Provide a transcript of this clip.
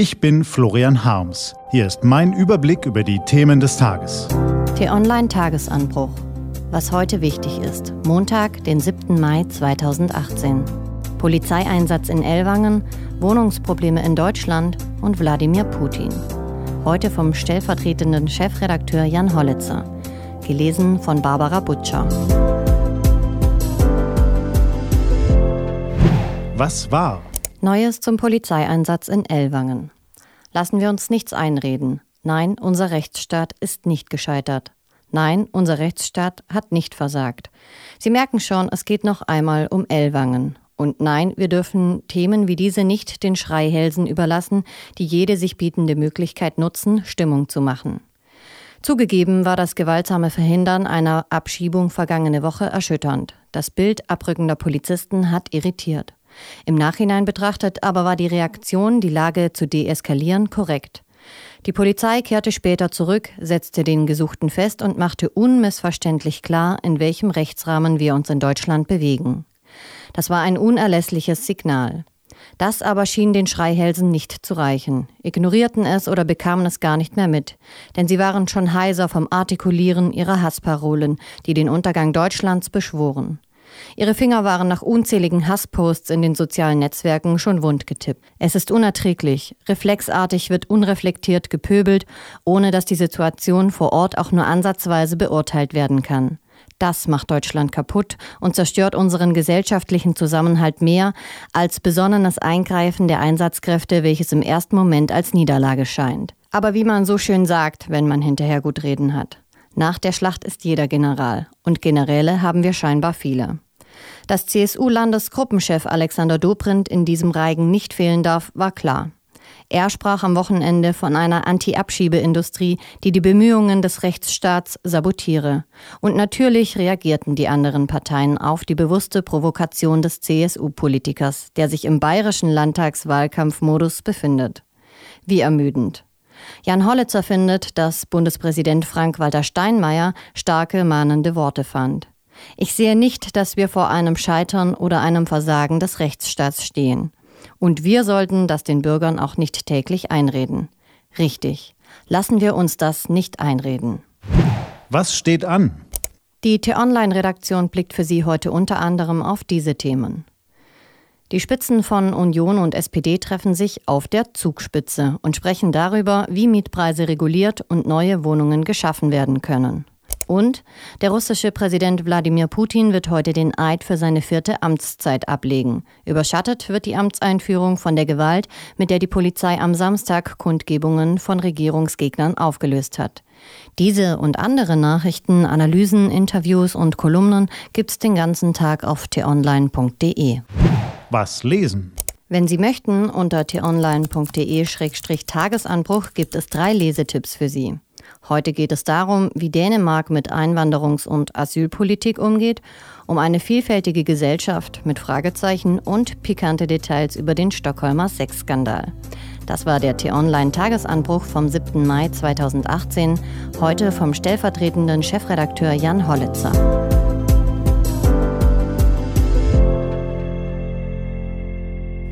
Ich bin Florian Harms. Hier ist mein Überblick über die Themen des Tages. T-Online Tagesanbruch. Was heute wichtig ist. Montag, den 7. Mai 2018. Polizeieinsatz in Ellwangen, Wohnungsprobleme in Deutschland und Wladimir Putin. Heute vom stellvertretenden Chefredakteur Jan Hollitzer. Gelesen von Barbara Butcher. Was war? Neues zum Polizeieinsatz in Ellwangen. Lassen wir uns nichts einreden. Nein, unser Rechtsstaat ist nicht gescheitert. Nein, unser Rechtsstaat hat nicht versagt. Sie merken schon, es geht noch einmal um Ellwangen. Und nein, wir dürfen Themen wie diese nicht den Schreihälsen überlassen, die jede sich bietende Möglichkeit nutzen, Stimmung zu machen. Zugegeben war das gewaltsame Verhindern einer Abschiebung vergangene Woche erschütternd. Das Bild abrückender Polizisten hat irritiert. Im Nachhinein betrachtet aber war die Reaktion, die Lage zu deeskalieren, korrekt. Die Polizei kehrte später zurück, setzte den Gesuchten fest und machte unmissverständlich klar, in welchem Rechtsrahmen wir uns in Deutschland bewegen. Das war ein unerlässliches Signal. Das aber schien den Schreihälsen nicht zu reichen, ignorierten es oder bekamen es gar nicht mehr mit, denn sie waren schon heiser vom Artikulieren ihrer Hassparolen, die den Untergang Deutschlands beschworen. Ihre Finger waren nach unzähligen Hassposts in den sozialen Netzwerken schon wundgetippt. Es ist unerträglich. Reflexartig wird unreflektiert gepöbelt, ohne dass die Situation vor Ort auch nur ansatzweise beurteilt werden kann. Das macht Deutschland kaputt und zerstört unseren gesellschaftlichen Zusammenhalt mehr als besonnenes Eingreifen der Einsatzkräfte, welches im ersten Moment als Niederlage scheint. Aber wie man so schön sagt, wenn man hinterher gut reden hat. Nach der Schlacht ist jeder General und Generäle haben wir scheinbar viele. Dass CSU-Landesgruppenchef Alexander Dobrindt in diesem Reigen nicht fehlen darf, war klar. Er sprach am Wochenende von einer Anti-Abschiebeindustrie, die die Bemühungen des Rechtsstaats sabotiere. Und natürlich reagierten die anderen Parteien auf die bewusste Provokation des CSU-Politikers, der sich im bayerischen Landtagswahlkampfmodus befindet. Wie ermüdend. Jan Hollitzer findet, dass Bundespräsident Frank-Walter Steinmeier starke mahnende Worte fand. Ich sehe nicht, dass wir vor einem Scheitern oder einem Versagen des Rechtsstaats stehen. Und wir sollten das den Bürgern auch nicht täglich einreden. Richtig. Lassen wir uns das nicht einreden. Was steht an? Die T-Online-Redaktion blickt für Sie heute unter anderem auf diese Themen. Die Spitzen von Union und SPD treffen sich auf der Zugspitze und sprechen darüber, wie Mietpreise reguliert und neue Wohnungen geschaffen werden können. Und der russische Präsident Wladimir Putin wird heute den Eid für seine vierte Amtszeit ablegen. Überschattet wird die Amtseinführung von der Gewalt, mit der die Polizei am Samstag Kundgebungen von Regierungsgegnern aufgelöst hat. Diese und andere Nachrichten, Analysen, Interviews und Kolumnen gibt's den ganzen Tag auf t-online.de was lesen. Wenn Sie möchten, unter t-online.de-tagesanbruch gibt es drei Lesetipps für Sie. Heute geht es darum, wie Dänemark mit Einwanderungs- und Asylpolitik umgeht, um eine vielfältige Gesellschaft mit Fragezeichen und pikante Details über den Stockholmer Sexskandal. Das war der T-Online-Tagesanbruch vom 7. Mai 2018, heute vom stellvertretenden Chefredakteur Jan Hollitzer.